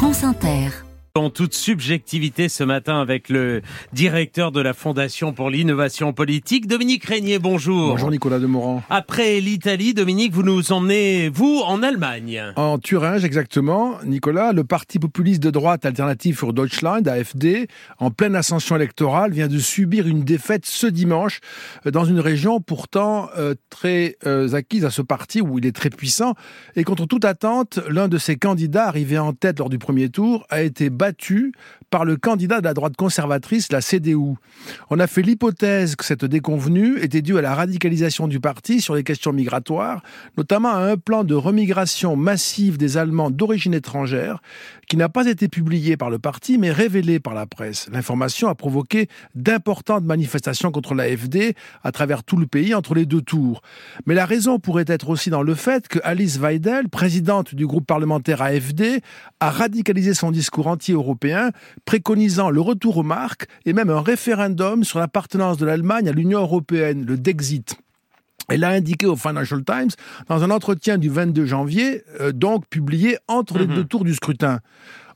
France Inter. En toute subjectivité ce matin avec le directeur de la Fondation pour l'innovation politique, Dominique Régnier, bonjour. Bonjour Nicolas Demorand. Après l'Italie, Dominique, vous nous emmenez, vous, en Allemagne. En Thuringe, exactement. Nicolas, le parti populiste de droite alternative für Deutschland, AFD, en pleine ascension électorale, vient de subir une défaite ce dimanche euh, dans une région pourtant euh, très euh, acquise à ce parti où il est très puissant. Et contre toute attente, l'un de ses candidats arrivé en tête lors du premier tour a été battu par le candidat de la droite conservatrice, la CDU. On a fait l'hypothèse que cette déconvenue était due à la radicalisation du parti sur les questions migratoires, notamment à un plan de remigration massive des Allemands d'origine étrangère, qui n'a pas été publié par le parti, mais révélé par la presse. L'information a provoqué d'importantes manifestations contre l'AFD à travers tout le pays entre les deux tours. Mais la raison pourrait être aussi dans le fait que Alice Weidel, présidente du groupe parlementaire AFD, a radicalisé son discours anti-européen, préconisant le retour aux marques et même un référendum sur l'appartenance de l'Allemagne à l'Union européenne, le Dexit. Elle a indiqué au Financial Times dans un entretien du 22 janvier, euh, donc publié entre les deux tours du scrutin.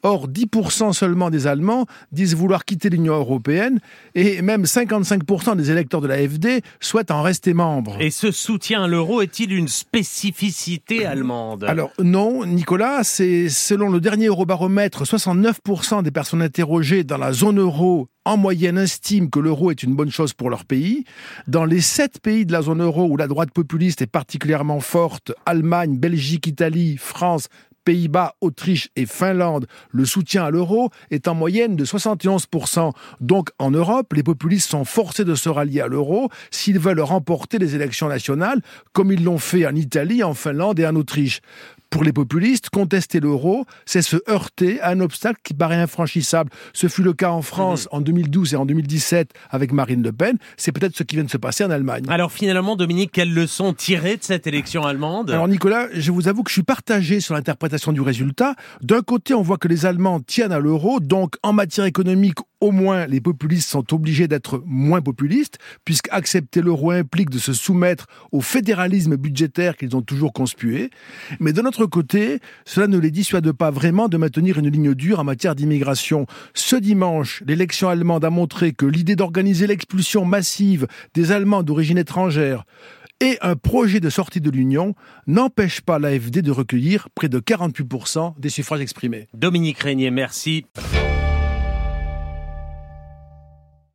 Or, 10% seulement des Allemands disent vouloir quitter l'Union européenne et même 55% des électeurs de l'AFD souhaitent en rester membres. Et ce soutien à l'euro est-il une spécificité allemande? Alors non, Nicolas, c'est selon le dernier Eurobaromètre, 69% des personnes interrogées dans la zone euro en moyenne estiment que l'euro est une bonne chose pour leur pays. Dans les sept pays de la zone euro où la droite populiste est particulièrement forte, Allemagne, Belgique, Italie, France, Pays-Bas, Autriche et Finlande, le soutien à l'euro est en moyenne de 71%. Donc en Europe, les populistes sont forcés de se rallier à l'euro s'ils veulent remporter les élections nationales, comme ils l'ont fait en Italie, en Finlande et en Autriche. Pour les populistes, contester l'euro, c'est se heurter à un obstacle qui paraît infranchissable. Ce fut le cas en France en 2012 et en 2017 avec Marine Le Pen. C'est peut-être ce qui vient de se passer en Allemagne. Alors finalement, Dominique, quelles leçons tirées de cette élection allemande? Alors Nicolas, je vous avoue que je suis partagé sur l'interprétation du résultat. D'un côté, on voit que les Allemands tiennent à l'euro, donc en matière économique, au moins les populistes sont obligés d'être moins populistes, puisque accepter l'euro implique de se soumettre au fédéralisme budgétaire qu'ils ont toujours conspué. Mais de notre côté, cela ne les dissuade pas vraiment de maintenir une ligne dure en matière d'immigration. Ce dimanche, l'élection allemande a montré que l'idée d'organiser l'expulsion massive des Allemands d'origine étrangère et un projet de sortie de l'Union n'empêche pas l'AFD de recueillir près de 48% des suffrages exprimés. Dominique Régnier, merci.